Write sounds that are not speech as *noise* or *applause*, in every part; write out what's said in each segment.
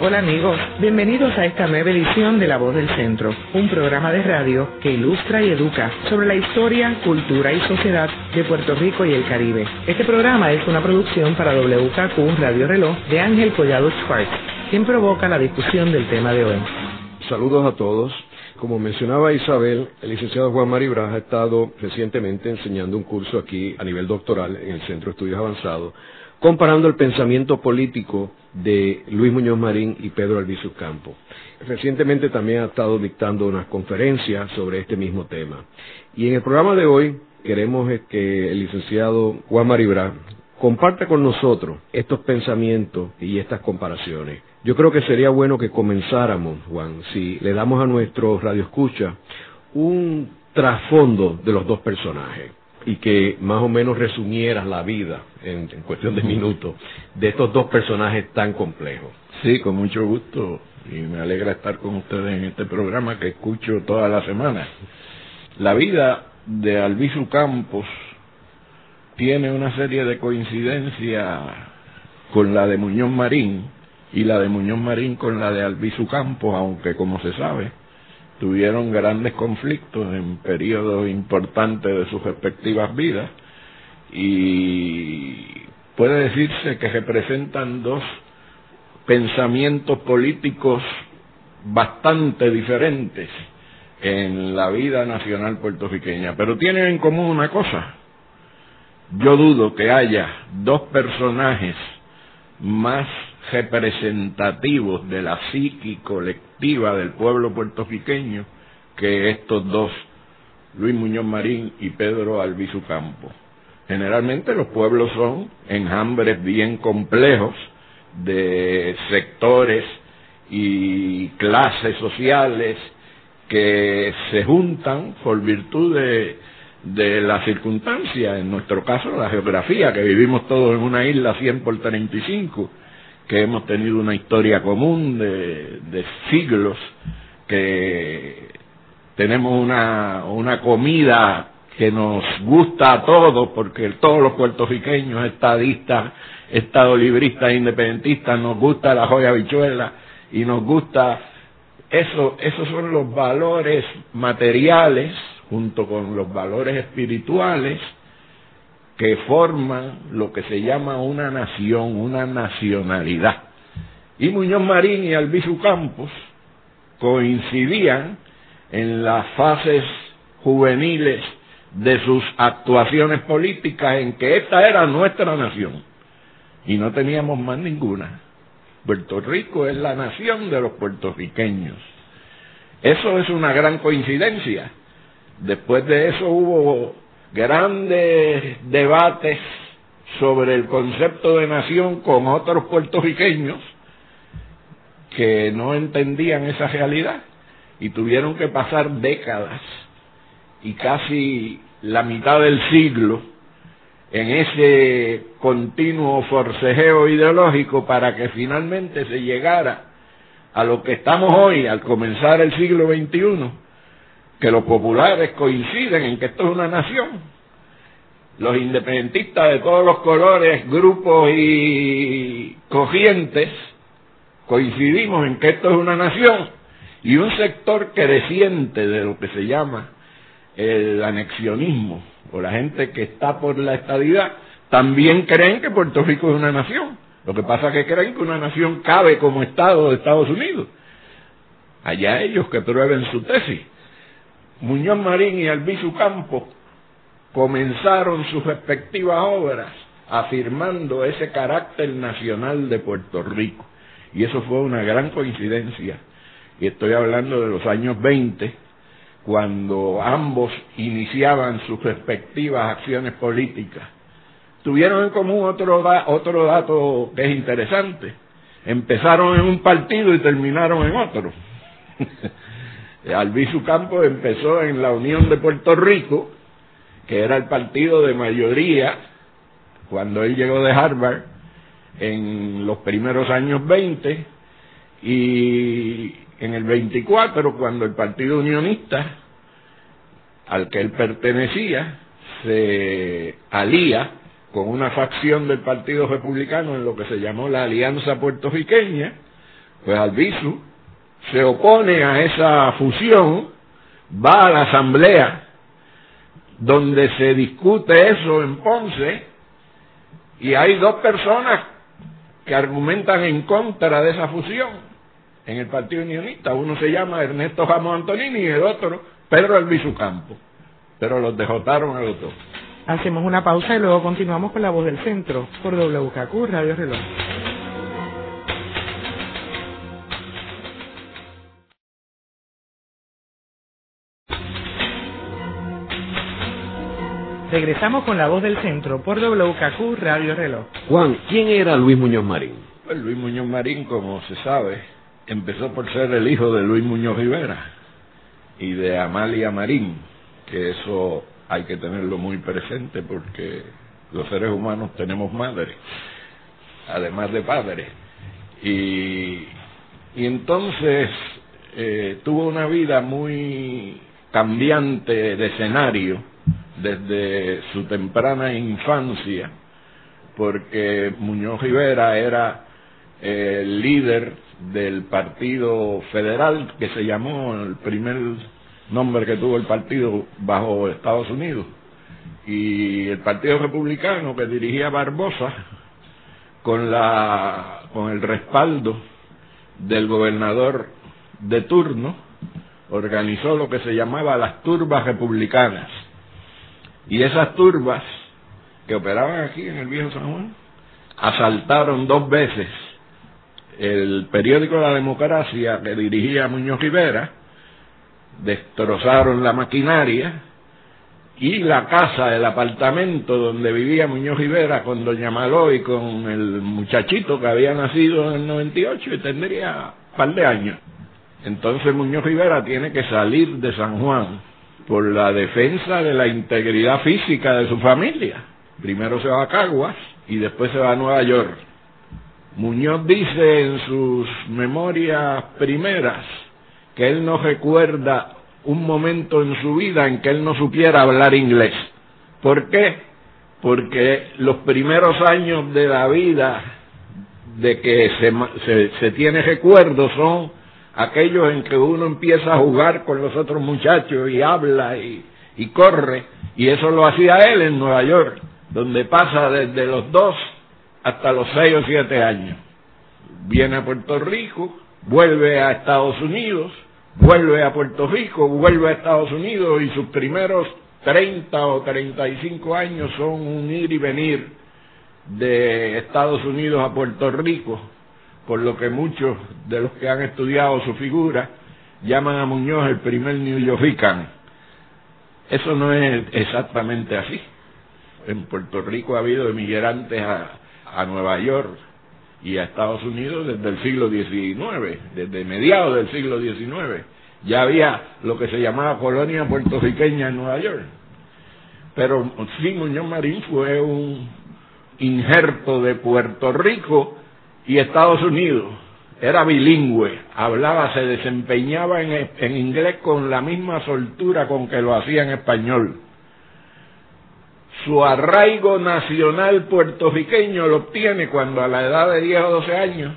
Hola amigos, bienvenidos a esta nueva edición de La Voz del Centro, un programa de radio que ilustra y educa sobre la historia, cultura y sociedad de Puerto Rico y el Caribe. Este programa es una producción para WKQ Radio Reloj de Ángel Collado Schwartz, quien provoca la discusión del tema de hoy. Saludos a todos. Como mencionaba Isabel, el licenciado Juan Mari Braja ha estado recientemente enseñando un curso aquí a nivel doctoral en el Centro de Estudios Avanzados, comparando el pensamiento político de Luis Muñoz Marín y Pedro Albizu Campo. Recientemente también ha estado dictando unas conferencias sobre este mismo tema. Y en el programa de hoy queremos que el licenciado Juan Mari Braja comparta con nosotros estos pensamientos y estas comparaciones. Yo creo que sería bueno que comenzáramos, Juan, si le damos a nuestro radio escucha un trasfondo de los dos personajes y que más o menos resumieras la vida en, cuestión de minutos de estos dos personajes tan complejos. Sí, con mucho gusto y me alegra estar con ustedes en este programa que escucho toda la semana. La vida de Albizu Campos tiene una serie de coincidencias con la de Muñoz Marín y la de Muñoz Marín con la de Albizu Campos, aunque como se sabe, tuvieron grandes conflictos en periodos importantes de sus respectivas vidas y puede decirse que representan dos pensamientos políticos bastante diferentes en la vida nacional puertorriqueña, pero tienen en común una cosa. Yo dudo que haya dos personajes más representativos de la psiqui colectiva del pueblo puertorriqueño que estos dos, Luis Muñoz Marín y Pedro Albizu Campo. Generalmente los pueblos son enjambres bien complejos de sectores y clases sociales que se juntan por virtud de, de la circunstancia, en nuestro caso la geografía, que vivimos todos en una isla 100 por 35, que hemos tenido una historia común de, siglos, que tenemos una, una comida que nos gusta a todos, porque todos los puertorriqueños, estadistas, estadolibristas, independentistas, nos gusta la joya bichuela y nos gusta eso, esos son los valores materiales junto con los valores espirituales que forman lo que se llama una nación, una nacionalidad. Y Muñoz Marín y Albizu Campos coincidían en las fases juveniles de sus actuaciones políticas en que esta era nuestra nación y no teníamos más ninguna. Puerto Rico es la nación de los puertorriqueños. Eso es una gran coincidencia. Después de eso hubo grandes debates sobre el concepto de nación con otros puertorriqueños que no entendían esa realidad y tuvieron que pasar décadas y casi la mitad del siglo en ese continuo forcejeo ideológico para que finalmente se llegara a lo que estamos hoy al comenzar el siglo XXI, que los populares coinciden en que esto es una nación. Los independentistas de todos los colores, grupos y corrientes coincidimos en que esto es una nación y un sector creciente de lo que se llama el anexionismo o la gente que está por la estadidad también creen que Puerto Rico es una nación. Lo que pasa es que creen que una nación cabe como Estado de Estados Unidos. Allá ellos que prueben su tesis. Muñoz Marín y Albizu Campos comenzaron sus respectivas obras afirmando ese carácter nacional de Puerto Rico. Y eso fue una gran coincidencia. Y estoy hablando de los años 20, cuando ambos iniciaban sus respectivas acciones políticas. Tuvieron en común otro, otro dato que es interesante. Empezaron en un partido y terminaron en otro. *laughs* Albizu Campos empezó en la Unión de Puerto Rico, que era el partido de mayoría cuando él llegó de Harvard en los primeros años 20 y en el 24 cuando el Partido Unionista al que él pertenecía se alía con una facción del Partido Republicano en lo que se llamó la Alianza Puertorriqueña, Pues Albizu se opone a esa fusión, va a la asamblea donde se discute eso en Ponce y hay dos personas que argumentan en contra de esa fusión en el Partido Unionista. Uno se llama Ernesto Jamón Antonini y el otro Pedro Albizu Campo. Pero los dejotaron a los dos. Hacemos una pausa y luego continuamos con la voz del centro por WKQ Radio Reloj. Regresamos con la voz del centro por WKQ Radio Reloj. Juan, ¿quién era Luis Muñoz Marín? Pues Luis Muñoz Marín, como se sabe, empezó por ser el hijo de Luis Muñoz Rivera y de Amalia Marín, que eso hay que tenerlo muy presente porque los seres humanos tenemos madre, además de padre. Y, y entonces eh, tuvo una vida muy cambiante de escenario desde su temprana infancia, porque Muñoz Rivera era el líder del Partido Federal, que se llamó el primer nombre que tuvo el partido bajo Estados Unidos, y el Partido Republicano que dirigía Barbosa, con, la, con el respaldo del gobernador de turno, organizó lo que se llamaba las turbas republicanas y esas turbas que operaban aquí en el viejo San Juan asaltaron dos veces el periódico La Democracia que dirigía Muñoz Rivera, destrozaron la maquinaria y la casa, el apartamento donde vivía Muñoz Rivera con Doña Maló y con el muchachito que había nacido en el 98 y tendría un par de años. Entonces Muñoz Rivera tiene que salir de San Juan por la defensa de la integridad física de su familia. Primero se va a Caguas y después se va a Nueva York. Muñoz dice en sus memorias primeras que él no recuerda un momento en su vida en que él no supiera hablar inglés. ¿Por qué? Porque los primeros años de la vida de que se, se, se tiene recuerdo son aquellos en que uno empieza a jugar con los otros muchachos y habla y, corre, y eso lo hacía él en Nueva York, donde pasa desde los dos hasta los seis o siete años. Viene a Puerto Rico, vuelve a Estados Unidos, vuelve a Puerto Rico, vuelve a Estados Unidos y sus primeros 30 o 35 años son un ir y venir de Estados Unidos a Puerto Rico por lo que muchos de los que han estudiado su figura llaman a Muñoz el primer New Yorkican. Eso no es exactamente así. En Puerto Rico ha habido emigrantes a, a Nueva York y a Estados Unidos desde el siglo XIX, desde mediados del siglo XIX. Ya había lo que se llamaba colonia puertorriqueña en Nueva York. Pero sí, Muñoz Marín fue un injerto de Puerto Rico y Estados Unidos. Era bilingüe, hablaba, se desempeñaba en, inglés con la misma soltura con que lo hacía en español. Su arraigo nacional puertorriqueño lo obtiene cuando a la edad de 10 o 12 años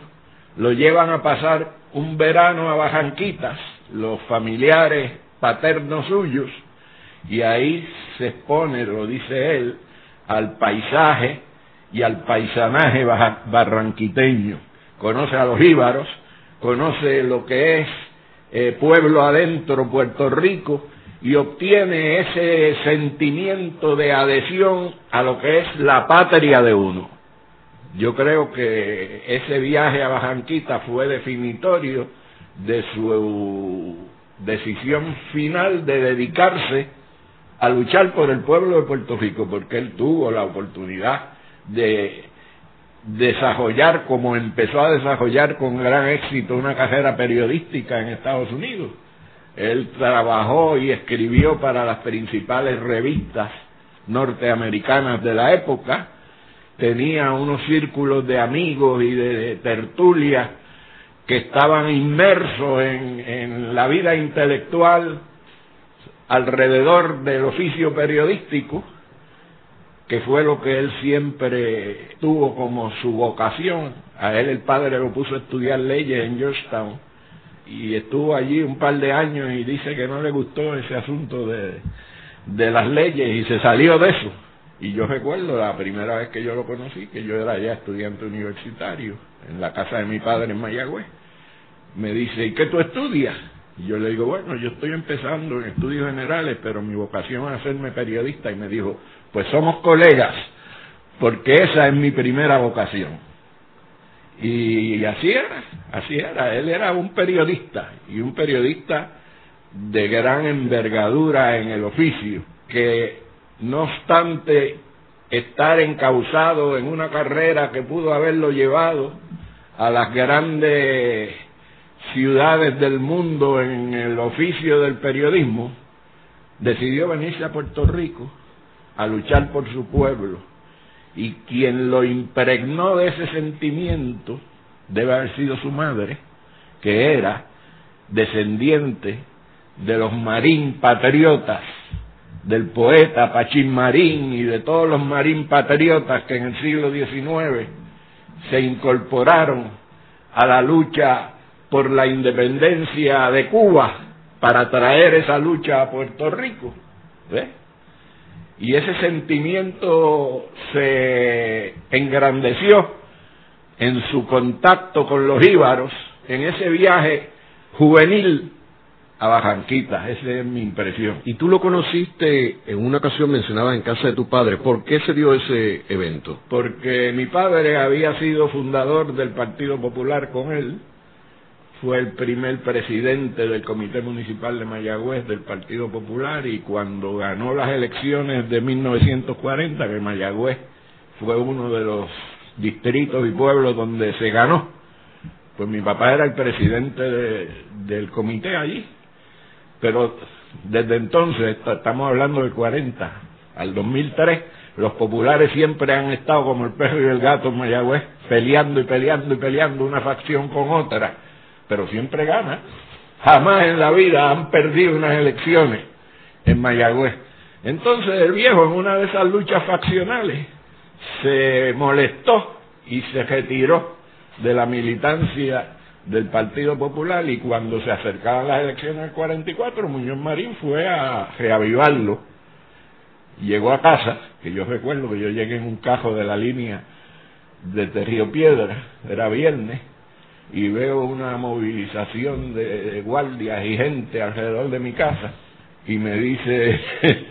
lo llevan a pasar un verano a Bajanquitas, los familiares paternos suyos, y ahí se expone, lo dice él, al paisaje y al paisanaje barranquiteño. Conoce a los íbaros, conoce lo que es eh, pueblo adentro, Puerto Rico, y obtiene ese sentimiento de adhesión a lo que es la patria de uno. Yo creo que ese viaje a Bajanquita fue definitorio de su decisión final de dedicarse a luchar por el pueblo de Puerto Rico, porque él tuvo la oportunidad de desarrollar, como empezó a desarrollar con gran éxito una carrera periodística en Estados Unidos. Él trabajó y escribió para las principales revistas norteamericanas de la época, tenía unos círculos de amigos y de tertulia que estaban inmersos en, en la vida intelectual alrededor del oficio periodístico, que fue lo que él siempre tuvo como su vocación A él el padre lo puso a estudiar leyes en Georgetown y estuvo allí un par de años y dice que no le gustó ese asunto de, de las leyes y se salió de eso. Y yo recuerdo la primera vez que yo lo conocí, que yo era ya estudiante universitario en la casa de mi padre en Mayagüez. Me dice, ¿y qué tú estudias? Y yo le digo, bueno, yo estoy empezando en estudios generales, pero mi vocación es hacerme periodista. Y me dijo, pues somos colegas, porque esa es mi primera vocación. Y así era, así era. Él era un periodista, y un periodista de gran envergadura en el oficio, que no obstante estar encausado en una carrera que pudo haberlo llevado a las grandes ciudades del mundo en el oficio del periodismo, decidió venirse a Puerto Rico a luchar por su pueblo. Y quien lo impregnó de ese sentimiento debe haber sido su madre, que era descendiente de los marín patriotas, del poeta Pachín Marín y de todos los marín patriotas que en el siglo XIX se incorporaron a la lucha por la independencia de Cuba para traer esa lucha a Puerto Rico. Y ese sentimiento se engrandeció en su contacto con los íbaros, en ese viaje juvenil a Bajanquita, esa es mi impresión. Y tú lo conociste en una ocasión mencionada en casa de tu padre. ¿Por qué se dio ese evento? Porque mi padre había sido fundador del Partido Popular con él, fue el primer presidente del Comité Municipal de Mayagüez del Partido Popular y cuando ganó las elecciones de 1940, que Mayagüez fue uno de los distritos y pueblos donde se ganó, pues mi papá era el presidente del comité allí. Pero desde entonces, estamos hablando del 40 al 2003, los populares siempre han estado como el perro y el gato en Mayagüez, peleando y peleando y peleando una facción con otra, pero siempre gana. Jamás en la vida han perdido unas elecciones en Mayagüez. Entonces el viejo en una de esas luchas faccionales se molestó y se retiró de la militancia del Partido Popular y cuando se acercaban las elecciones del 44, Muñoz Marín fue a reavivarlo. Llegó a casa, que yo recuerdo que yo llegué en un cajo de la línea de Río Piedra, era viernes, y veo una movilización de guardias y gente alrededor de mi casa, y me dice *laughs*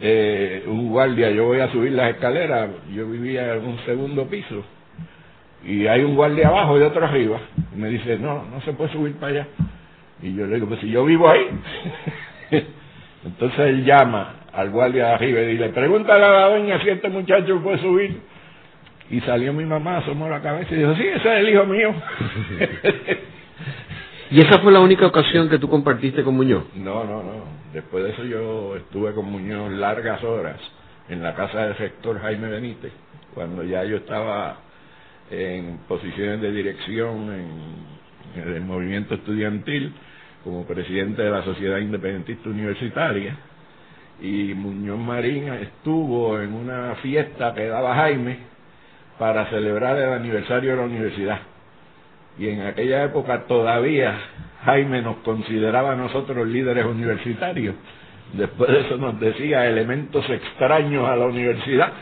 eh, un guardia, yo voy a subir las escaleras, yo vivía en un segundo piso, y hay un guardia abajo y otro arriba. Y me dice, no, no se puede subir para allá. Y yo le digo, pues si yo vivo ahí. *laughs* Entonces él llama al guardia de arriba y le pregúntale a la doña si este muchacho puede subir. Y salió mi mamá, asomó la cabeza y dijo, sí, ese es el hijo mío. *laughs* ¿Y esa fue la única ocasión que tú compartiste con Muñoz? No, no, no. Después de eso yo estuve con Muñoz largas horas en la casa del rector Jaime Benítez, cuando ya yo estaba en posiciones de dirección en, el movimiento estudiantil, como presidente de la Sociedad Independentista Universitaria, y Muñoz Marín estuvo en una fiesta que daba Jaime para celebrar el aniversario de la universidad. Y en aquella época todavía Jaime nos consideraba a nosotros líderes universitarios. Después de eso nos decía elementos extraños a la universidad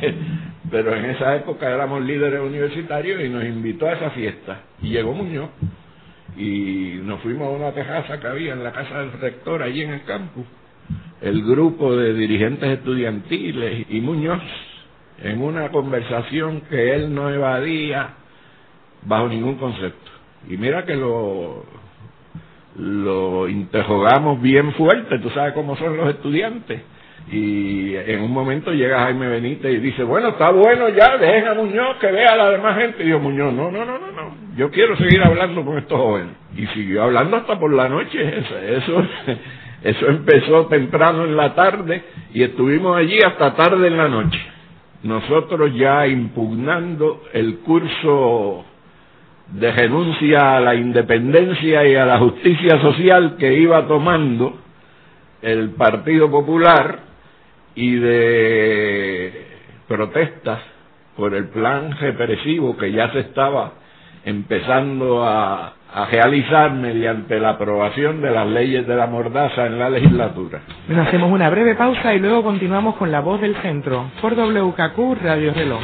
*laughs* pero en esa época éramos líderes universitarios y nos invitó a esa fiesta. Y llegó Muñoz y nos fuimos a una tejaza que había en la casa del rector allí en el campus. El grupo de dirigentes estudiantiles y Muñoz en una conversación que él no evadía bajo ningún concepto. Y mira que lo, lo interrogamos bien fuerte, tú sabes cómo son los estudiantes y en un momento llega Jaime Benítez y dice, bueno, está bueno ya, dejen a Muñoz que vea a la demás gente. Y yo, Muñoz, no, no, no, no, no, yo quiero seguir hablando con estos jóvenes. Y siguió hablando hasta por la noche, *laughs* eso, eso, eso empezó temprano en la tarde y estuvimos allí hasta tarde en la noche. Nosotros ya impugnando el curso de renuncia a la independencia y a la justicia social que iba tomando el Partido Popular y de protestas por el plan represivo que ya se estaba empezando a, realizar mediante la aprobación de las leyes de la mordaza en la legislatura. hacemos una breve pausa y luego continuamos con la voz del centro por WKQ Radio Reloj.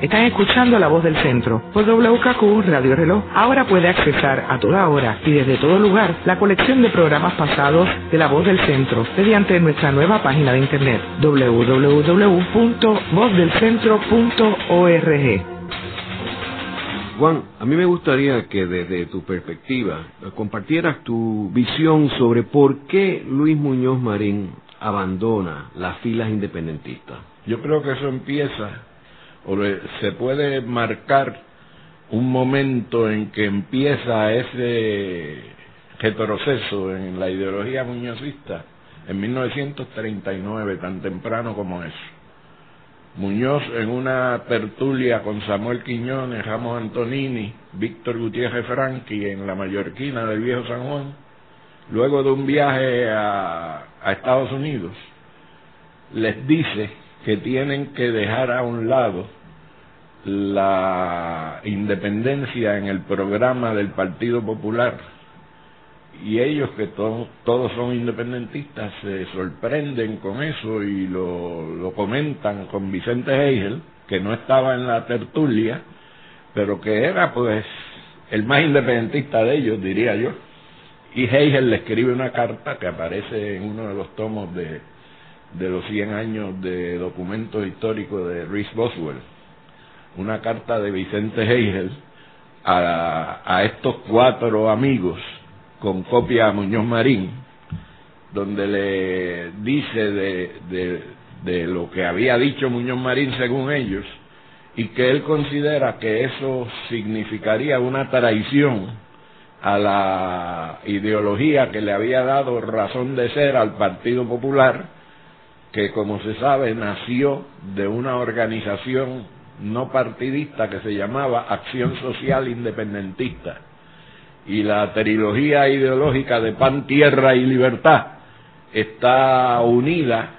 Están escuchando la voz del centro. Por WKQ Radio Reloj ahora puede accesar a toda hora y desde todo lugar la colección de programas pasados de la voz del centro mediante nuestra nueva página de internet www.vozdelcentro.org. Juan, a mí me gustaría que desde tu perspectiva compartieras tu visión sobre por qué Luis Muñoz Marín abandona las filas independentistas. Yo creo que eso empieza o se puede marcar un momento en que empieza ese retroceso en la ideología muñozista en 1939, tan temprano como eso. Muñoz en una tertulia con Samuel Quiñones, Ramos Antonini, Víctor Gutiérrez Franqui en la mallorquina del viejo San Juan, luego de un viaje a Estados Unidos, les dice que tienen que dejar a un lado la independencia en el programa del Partido Popular y ellos que todos son independentistas se sorprenden con eso y lo, lo comentan con Vicente Hegel, que no estaba en la tertulia, pero que era pues el más independentista de ellos, diría yo. Y Hegel le escribe una carta que aparece en uno de los tomos de de los 100 años de documentos históricos de Rhys Boswell, una carta de Vicente Hegel a, a estos cuatro amigos con copia a Muñoz Marín, donde le dice de, de lo que había dicho Muñoz Marín según ellos, y que él considera que eso significaría una traición a la ideología que le había dado razón de ser al Partido Popular que como se sabe nació de una organización no partidista que se llamaba Acción Social Independentista. Y la trilogía ideológica de pan, tierra y libertad está unida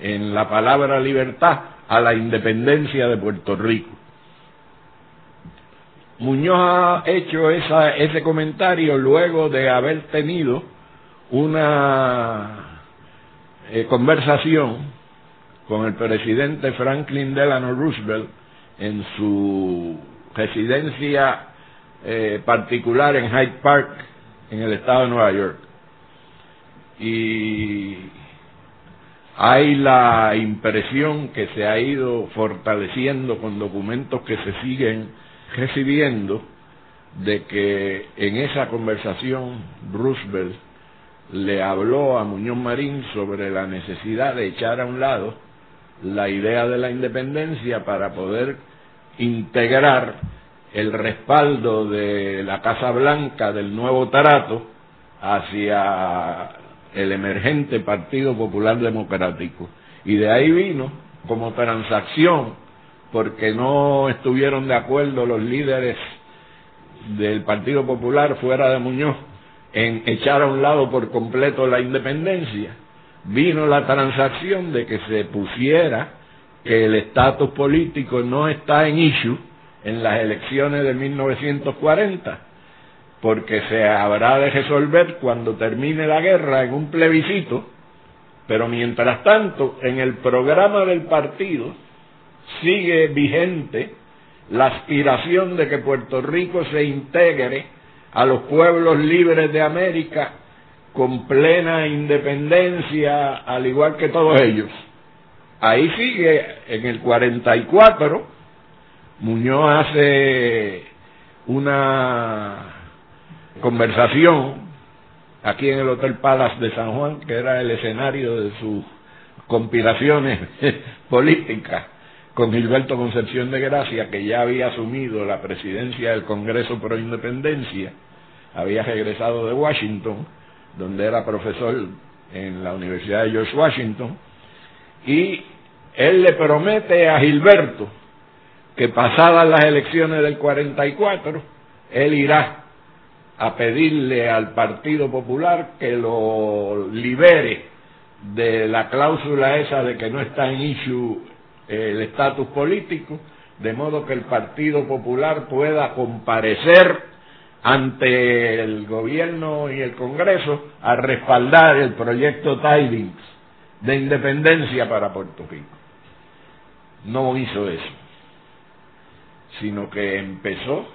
en la palabra libertad a la independencia de Puerto Rico. Muñoz ha hecho esa, ese comentario luego de haber tenido una eh, conversación con el presidente Franklin Delano Roosevelt en su residencia eh, particular en Hyde Park, en el estado de Nueva York. Y hay la impresión que se ha ido fortaleciendo con documentos que se siguen recibiendo de que en esa conversación Roosevelt le habló a Muñoz Marín sobre la necesidad de echar a un lado la idea de la independencia para poder integrar el respaldo de la Casa Blanca del nuevo Tarato hacia el emergente Partido Popular Democrático. Y de ahí vino como transacción, porque no estuvieron de acuerdo los líderes del Partido Popular fuera de Muñoz en echar a un lado por completo la independencia, vino la transacción de que se pusiera que el estatus político no está en issue en las elecciones de 1940, porque se habrá de resolver cuando termine la guerra en un plebiscito, pero mientras tanto en el programa del partido sigue vigente la aspiración de que Puerto Rico se integre a los pueblos libres de América con plena independencia, al igual que todos ellos. Ahí sigue, en el 44, Muñoz hace una conversación aquí en el Hotel Palace de San Juan, que era el escenario de sus conspiraciones *laughs* políticas con Gilberto Concepción de Gracia, que ya había asumido la presidencia del Congreso Pro Independencia, había regresado de Washington, donde era profesor en la Universidad de George Washington, y él le promete a Gilberto que pasadas las elecciones del 44, él irá a pedirle al Partido Popular que lo libere de la cláusula esa de que no está en issue el estatus político, de modo que el Partido Popular pueda comparecer ante el gobierno y el Congreso a respaldar el proyecto Tidings de independencia para Puerto Rico. No hizo eso, sino que empezó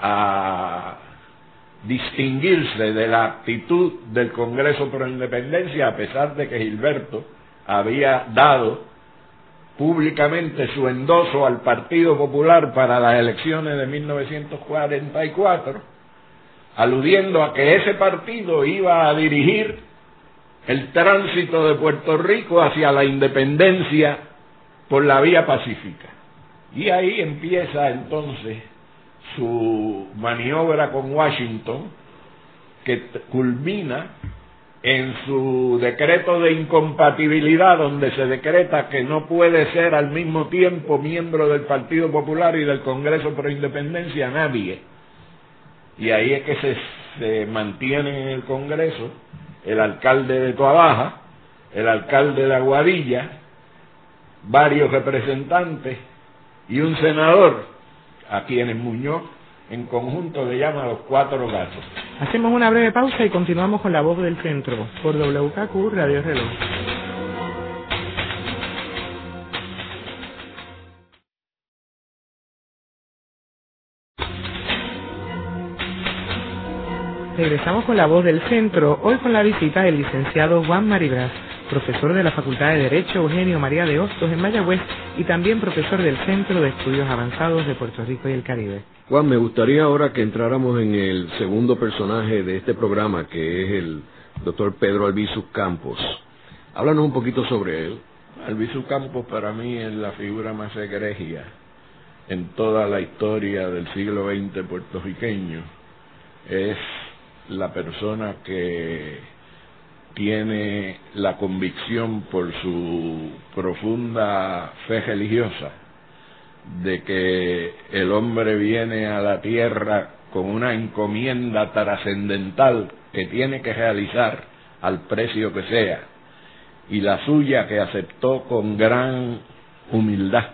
a distinguirse de la actitud del Congreso por la Independencia, a pesar de que Gilberto había dado públicamente su endoso al Partido Popular para las elecciones de 1944, aludiendo a que ese partido iba a dirigir el tránsito de Puerto Rico hacia la independencia por la vía pacífica. Y ahí empieza entonces su maniobra con Washington, que culmina en su decreto de incompatibilidad, donde se decreta que no puede ser al mismo tiempo miembro del Partido Popular y del Congreso por Independencia nadie. Y ahí es que se, se mantiene en el Congreso el alcalde de Toabaja, el alcalde de Aguadilla, varios representantes y un senador, a quienes Muñoz en conjunto le llama los cuatro gatos. Hacemos una breve pausa y continuamos con la voz del centro por WKQ Radio Reloj. Regresamos con la voz del centro, hoy con la visita del licenciado Juan Maribras, profesor de la Facultad de Derecho Eugenio María de Hostos en Mayagüez y también profesor del Centro de Estudios Avanzados de Puerto Rico y el Caribe. Juan, me gustaría ahora que entráramos en el segundo personaje de este programa, que es el doctor Pedro Albizu Campos. Háblanos un poquito sobre él. Albizu Campos para mí es la figura más egregia en toda la historia del siglo XX puertorriqueño. Es la persona que tiene la convicción por su profunda fe religiosa de que el hombre viene a la tierra con una encomienda trascendental que tiene que realizar al precio que sea, y la suya que aceptó con gran humildad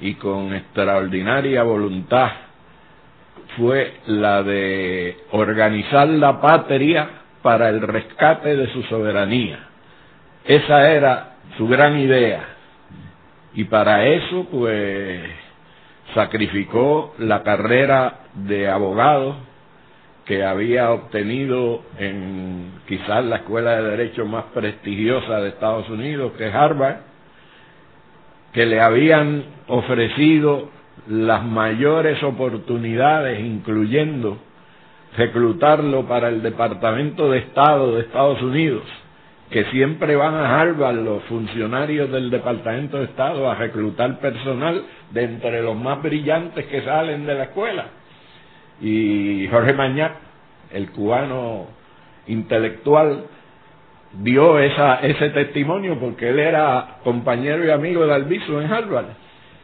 y con extraordinaria voluntad fue la de organizar la patria para el rescate de su soberanía. Esa era su gran idea. Y para eso, pues, sacrificó la carrera de abogado que había obtenido en quizás la escuela de derecho más prestigiosa de Estados Unidos, que es Harvard, que le habían ofrecido las mayores oportunidades, incluyendo reclutarlo para el Departamento de Estado de Estados Unidos, que siempre van a Harvard los funcionarios del Departamento de Estado a reclutar personal de entre los más brillantes que salen de la escuela. Y Jorge Mañac, el cubano intelectual, dio esa, ese testimonio porque él era compañero y amigo de Albizu en Harvard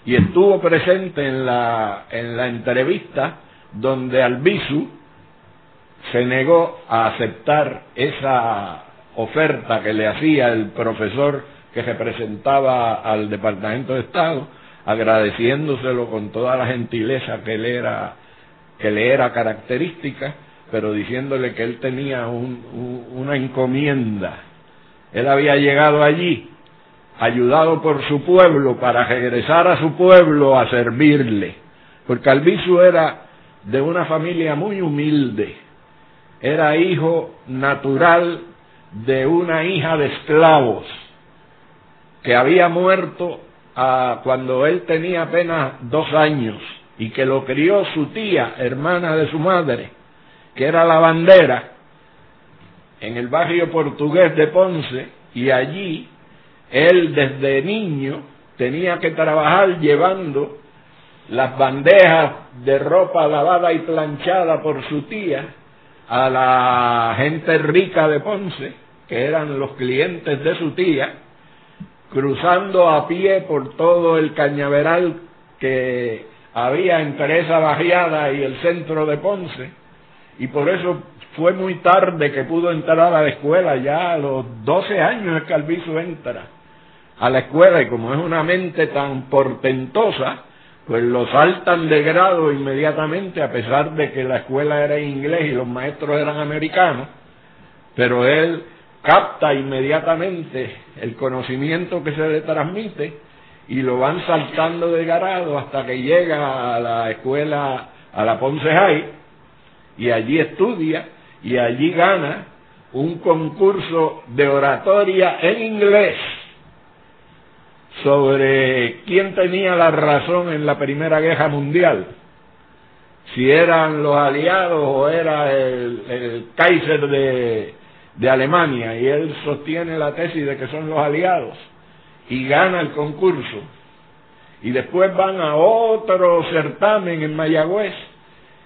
y estuvo presente en la, en la entrevista donde Albizu se negó a aceptar esa oferta que le hacía el profesor que representaba al Departamento de Estado, agradeciéndoselo con toda la gentileza que le era, que le era característica, pero diciéndole que él tenía un, una encomienda. Él había llegado allí ayudado por su pueblo para regresar a su pueblo a servirle, porque Albizu era de una familia muy humilde, era hijo natural de una hija de esclavos que había muerto a, cuando él tenía apenas dos años y que lo crió su tía, hermana de su madre, que era la bandera, en el barrio portugués de Ponce, y allí él desde niño tenía que trabajar llevando las bandejas de ropa lavada y planchada por su tía a la gente rica de Ponce, que eran los clientes de su tía, cruzando a pie por todo el cañaveral que había entre esa barriada y el centro de Ponce, y por eso fue muy tarde que pudo entrar a la escuela, ya a los 12 años que Albizu entra a la escuela y como es una mente tan portentosa, pues lo saltan de grado inmediatamente a pesar de que la escuela era en inglés y los maestros eran americanos, pero él capta inmediatamente el conocimiento que se le transmite y lo van saltando de grado hasta que llega a la escuela, a la Ponce High, y allí estudia y allí gana un concurso de oratoria en inglés sobre quién tenía la razón en la Primera Guerra Mundial, si eran los aliados o era el, Kaiser de, de Alemania, y él sostiene la tesis de que son los aliados, y gana el concurso. Y después van a otro certamen en Mayagüez,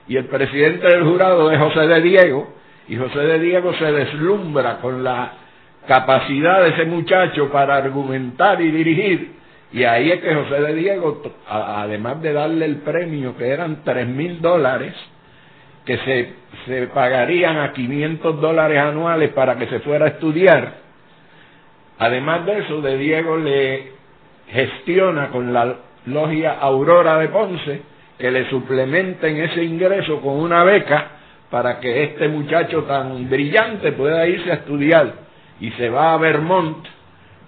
y el presidente del jurado es José de Diego, y José de Diego se deslumbra con la capacidad de ese muchacho para argumentar y dirigir. Y ahí es que José de Diego, además de darle el premio, que eran tres mil dólares, que se, se pagarían a 500 dólares anuales para que se fuera a estudiar, además de eso, de Diego le gestiona con la logia Aurora de Ponce que le suplementen ese ingreso con una beca para que este muchacho tan brillante pueda irse a estudiar y se va a Vermont,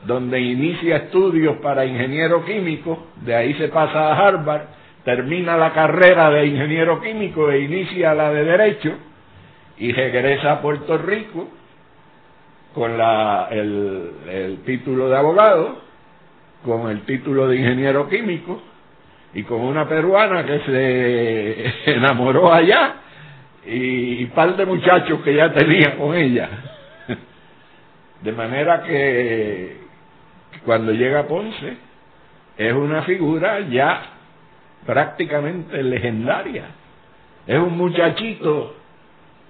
donde inicia estudios para ingeniero químico, de ahí se pasa a Harvard, termina la carrera de ingeniero químico e inicia la de derecho y regresa a Puerto Rico con la, el, el título de abogado, con el título de ingeniero químico y con una peruana que se *laughs* enamoró allá y, un par de muchachos que ya tenía con ella. De manera que cuando llega Ponce es una figura ya prácticamente legendaria. Es un muchachito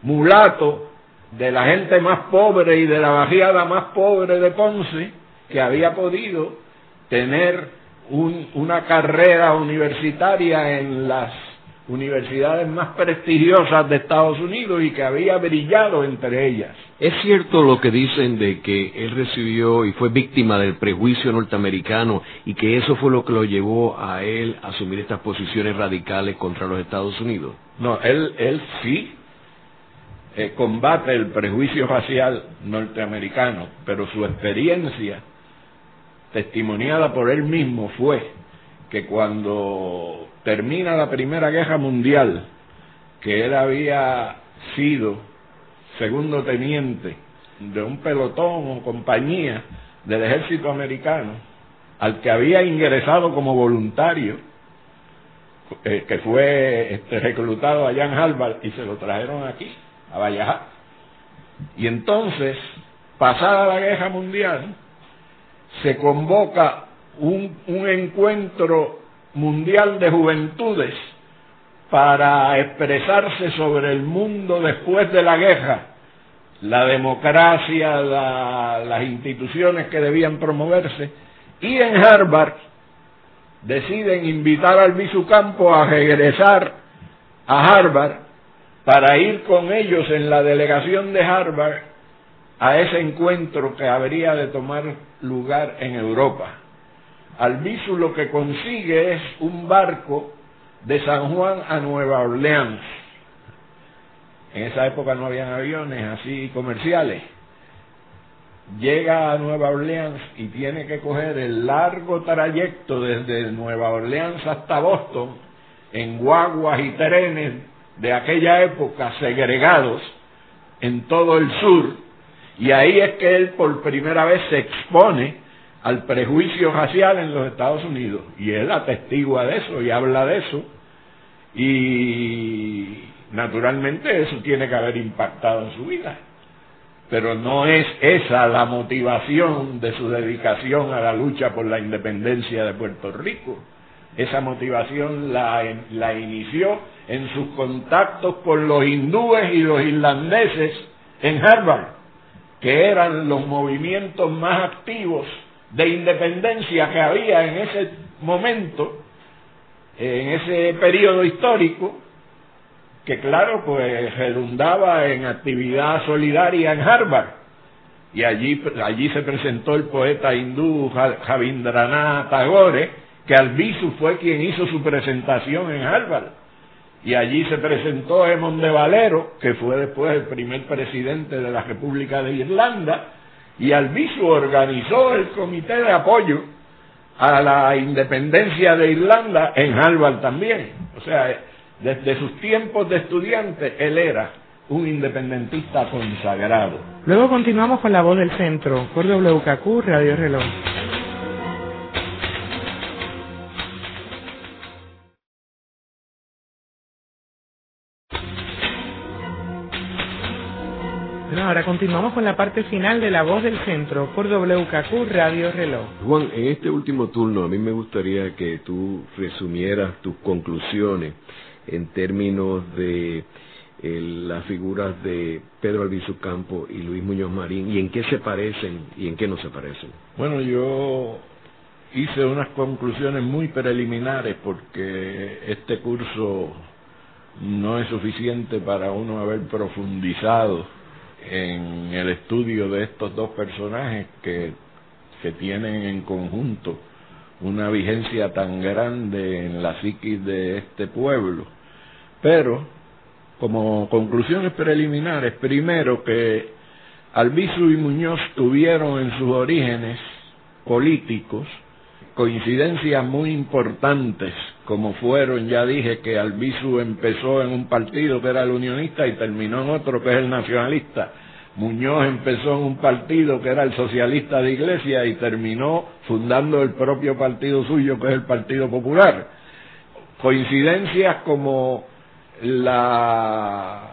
mulato de la gente más pobre y de la bajiada más pobre de Ponce que había podido tener una carrera universitaria en las universidades más prestigiosas de Estados Unidos y que había brillado entre ellas. ¿Es cierto lo que dicen de que él recibió y fue víctima del prejuicio norteamericano y que eso fue lo que lo llevó a él a asumir estas posiciones radicales contra los Estados Unidos? No, él, él sí eh, combate el prejuicio racial norteamericano, pero su experiencia testimoniada por él mismo fue que cuando termina la Primera Guerra Mundial, que él había sido segundo teniente de un pelotón o compañía del ejército americano, al que había ingresado como voluntario, eh, que fue este, reclutado allá en Harvard y se lo trajeron aquí, a Valleja. Y entonces, pasada la guerra mundial, se convoca un, un encuentro mundial de juventudes para expresarse sobre el mundo después de la guerra, la democracia, las instituciones que debían promoverse, y en Harvard deciden invitar al Campo a regresar a Harvard para ir con ellos en la delegación de Harvard a ese encuentro que habría de tomar lugar en Europa. Albizu lo que consigue es un barco de San Juan a Nueva Orleans. En esa época no habían aviones así comerciales. Llega a Nueva Orleans y tiene que coger el largo trayecto desde Nueva Orleans hasta Boston en guaguas y trenes de aquella época segregados en todo el sur. Y ahí es que él por primera vez se expone al prejuicio racial en los Estados Unidos. Y él atestigua de eso y habla de eso. Y naturalmente eso tiene que haber impactado en su vida. Pero no es esa la motivación de su dedicación a la lucha por la independencia de Puerto Rico. Esa motivación la, la inició en sus contactos con los hindúes y los irlandeses en Harvard, que eran los movimientos más activos de independencia que había en ese momento, en ese periodo histórico, que claro, pues redundaba en actividad solidaria en Harvard. Y allí, allí se presentó el poeta hindú Javindranath Tagore, que Albizu fue quien hizo su presentación en Harvard. Y allí se presentó Emond de Valero, que fue después el primer presidente de la República de Irlanda, y Albizu organizó el comité de apoyo a la independencia de Irlanda en Harvard también. O sea, desde sus tiempos de estudiante, él era un independentista consagrado. Luego continuamos con la voz del centro, por WKQ Radio Reloj. Continuamos con la parte final de La Voz del Centro por WKQ Radio Reloj. Juan, en este último turno a mí me gustaría que tú resumieras tus conclusiones en términos de eh, las figuras de Pedro Albizu Campo y Luis Muñoz Marín y en qué se parecen y en qué no se parecen. Bueno, yo hice unas conclusiones muy preliminares porque este curso no es suficiente para uno haber profundizado en el estudio de estos dos personajes que, que tienen en conjunto una vigencia tan grande en la psiquis de este pueblo. Pero, como conclusiones preliminares, primero que Albizu y Muñoz tuvieron en sus orígenes políticos coincidencias muy importantes, como fueron, ya dije que Albizu empezó en un partido que era el unionista y terminó en otro que es el nacionalista. Muñoz empezó en un partido que era el socialista de Iglesia y terminó fundando el propio partido suyo que es el Partido Popular. Coincidencias como la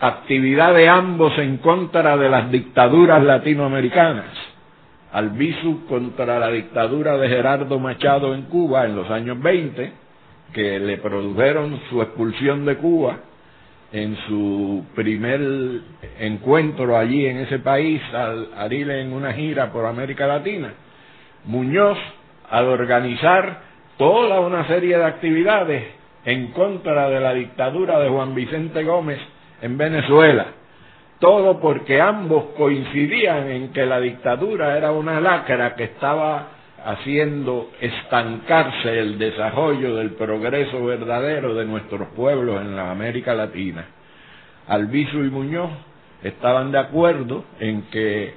actividad de ambos en contra de las dictaduras latinoamericanas Albizu contra la dictadura de Gerardo Machado en Cuba en los años 20, que le produjeron su expulsión de Cuba en su primer encuentro allí en ese país, al, ir en una gira por América Latina. Muñoz, al organizar toda una serie de actividades en contra de la dictadura de Juan Vicente Gómez en Venezuela, todo porque ambos coincidían en que la dictadura era una lacra que estaba haciendo estancarse el desarrollo del progreso verdadero de nuestros pueblos en la América Latina. Albizu y Muñoz estaban de acuerdo en que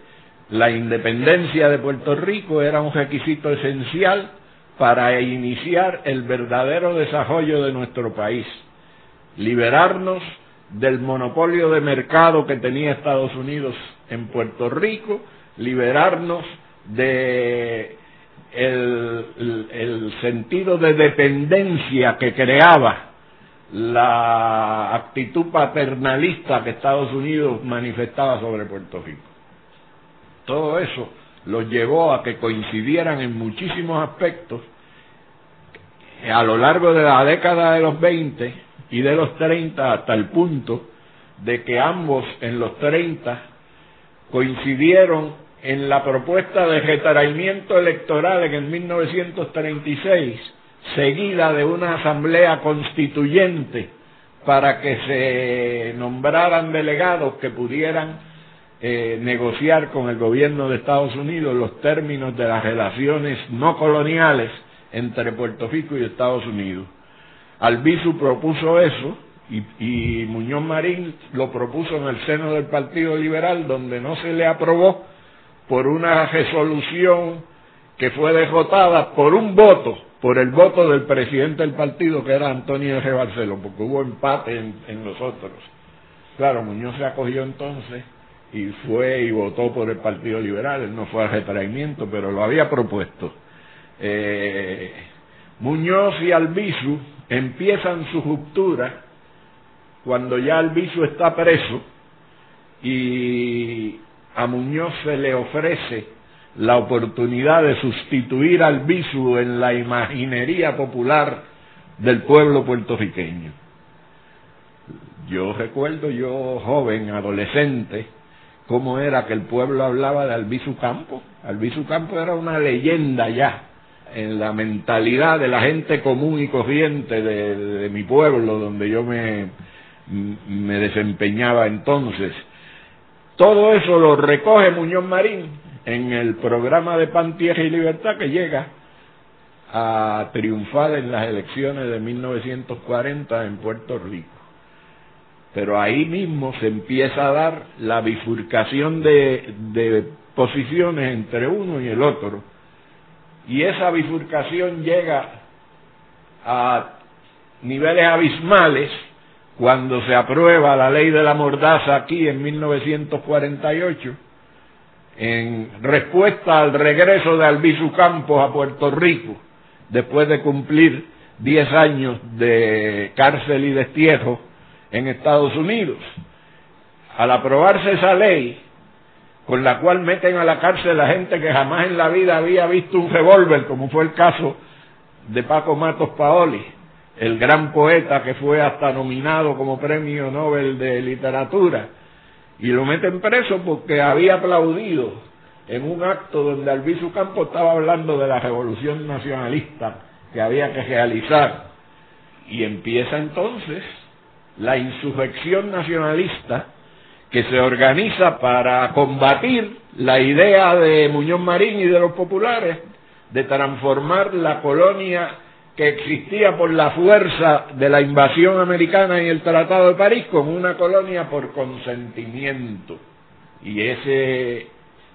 la independencia de Puerto Rico era un requisito esencial para iniciar el verdadero desarrollo de nuestro país, liberarnos del monopolio de mercado que tenía Estados Unidos en Puerto Rico, liberarnos de el, sentido de dependencia que creaba la actitud paternalista que Estados Unidos manifestaba sobre Puerto Rico. Todo eso los llevó a que coincidieran en muchísimos aspectos a lo largo de la década de los 20 y de los 30 hasta el punto de que ambos en los 30 coincidieron en la propuesta de retraimiento electoral en el 1936, seguida de una asamblea constituyente para que se nombraran delegados que pudieran eh, negociar con el gobierno de Estados Unidos los términos de las relaciones no coloniales entre Puerto Rico y Estados Unidos. Albizu propuso eso y, Muñoz Marín lo propuso en el seno del Partido Liberal, donde no se le aprobó por una resolución que fue derrotada por un voto, por el voto del presidente del partido, que era Antonio G. Barcelo, porque hubo empate en, los otros. Claro, Muñoz se acogió entonces y fue y votó por el Partido Liberal, él no fue al retraimiento, pero lo había propuesto. Eh, Muñoz y Albizu empiezan su ruptura cuando ya Albizu está preso y a Muñoz se le ofrece la oportunidad de sustituir a Albizu en la imaginería popular del pueblo puertorriqueño. Yo recuerdo, yo joven, adolescente, cómo era que el pueblo hablaba de Albizu Campo. Albizu Campo era una leyenda ya en la mentalidad de la gente común y corriente de, mi pueblo, donde yo me, me desempeñaba entonces. Todo eso lo recoge Muñoz Marín en el programa de Pan, Tierra y Libertad que llega a triunfar en las elecciones de 1940 en Puerto Rico. Pero ahí mismo se empieza a dar la bifurcación de, de posiciones entre uno y el otro. Y esa bifurcación llega a niveles abismales cuando se aprueba la ley de la mordaza aquí en 1948 en respuesta al regreso de Albizu Campos a Puerto Rico, después de cumplir 10 años de cárcel y destierro en Estados Unidos. Al aprobarse esa ley, con la cual meten a la cárcel a gente que jamás en la vida había visto un revólver, como fue el caso de Paco Matos Paoli, el gran poeta que fue hasta nominado como premio Nobel de Literatura, y lo meten preso porque había aplaudido en un acto donde Albizu Campos estaba hablando de la revolución nacionalista que había que realizar. Y empieza entonces la insurrección nacionalista que se organiza para combatir la idea de Muñoz Marín y de los populares de transformar la colonia que existía por la fuerza de la invasión americana y el Tratado de París como una colonia por consentimiento. Y ese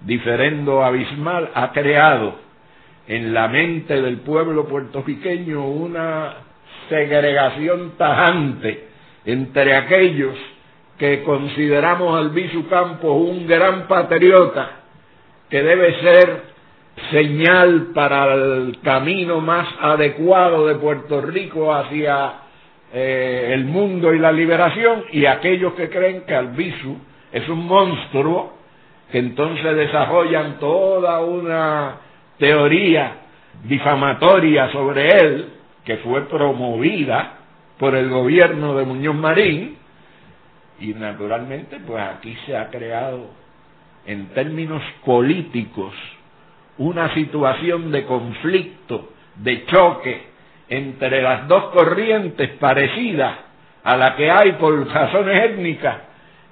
diferendo abismal ha creado en la mente del pueblo puertorriqueño una segregación tajante entre aquellos que consideramos al Bisu Campos un gran patriota que debe ser señal para el camino más adecuado de Puerto Rico hacia eh, el mundo y la liberación, y aquellos que creen que Albizu es un monstruo, que entonces desarrollan toda una teoría difamatoria sobre él, que fue promovida por el gobierno de Muñoz Marín, y naturalmente pues aquí se ha creado en términos políticos una situación de conflicto, de choque entre las dos corrientes parecidas a la que hay por razones étnicas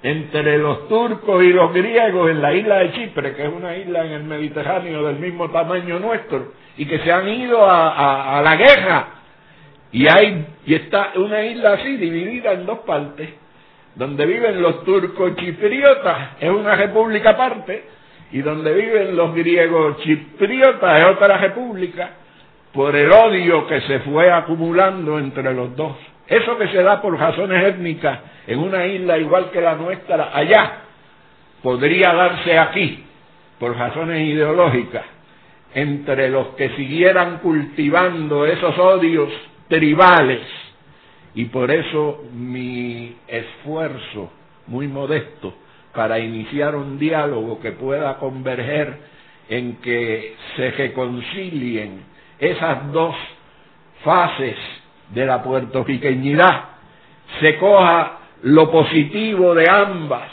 entre los turcos y los griegos en la isla de Chipre, que es una isla en el Mediterráneo del mismo tamaño nuestro, y que se han ido a, la guerra. Y hay, y está una isla así dividida en dos partes, donde viven los turcos chipriotas, es una república aparte, y donde viven los griegos chipriotas es otra república por el odio que se fue acumulando entre los dos. Eso que se da por razones étnicas en una isla igual que la nuestra allá, podría darse aquí por razones ideológicas entre los que siguieran cultivando esos odios tribales. Y por eso mi esfuerzo muy modesto para iniciar un diálogo que pueda converger en que se reconcilien esas dos fases de la puertorriqueñidad, se coja lo positivo de ambas,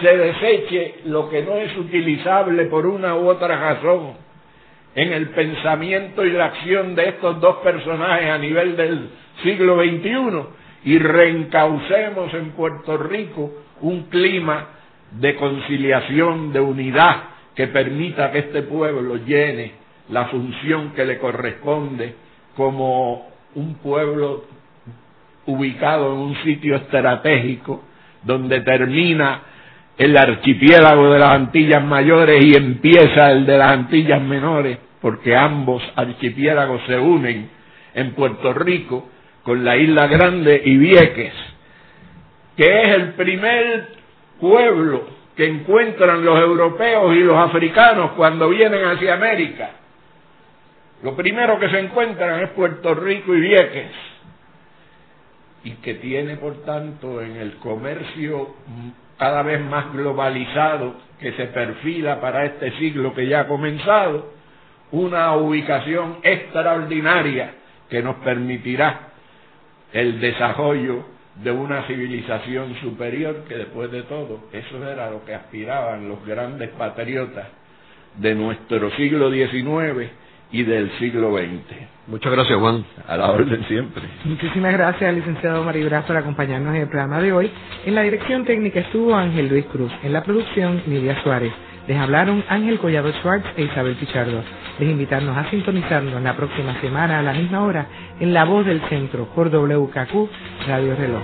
se deseche lo que no es utilizable por una u otra razón en el pensamiento y la acción de estos dos personajes a nivel del siglo XXI y reencaucemos en Puerto Rico un clima de conciliación, de unidad, que permita que este pueblo llene la función que le corresponde como un pueblo ubicado en un sitio estratégico donde termina el archipiélago de las Antillas Mayores y empieza el de las Antillas Menores, porque ambos archipiélagos se unen en Puerto Rico con la Isla Grande y Vieques, que es el primer pueblo que encuentran los europeos y los africanos cuando vienen hacia América. Lo primero que se encuentran es Puerto Rico y Vieques, y que tiene, por tanto, en el comercio cada vez más globalizado que se perfila para este siglo que ya ha comenzado, una ubicación extraordinaria que nos permitirá el desarrollo de una civilización superior que después de todo, eso era lo que aspiraban los grandes patriotas de nuestro siglo XIX y del siglo XX. Muchas gracias, Juan. A la orden siempre. Muchísimas gracias licenciado Maribraz por acompañarnos en el programa de hoy. En la dirección técnica estuvo Ángel Luis Cruz. En la producción, Nidia Suárez. Les hablaron Ángel Collado Schwartz e Isabel Pichardo. Les invitarnos a sintonizarnos la próxima semana a la misma hora en La Voz del Centro por WKQ Radio Reloj.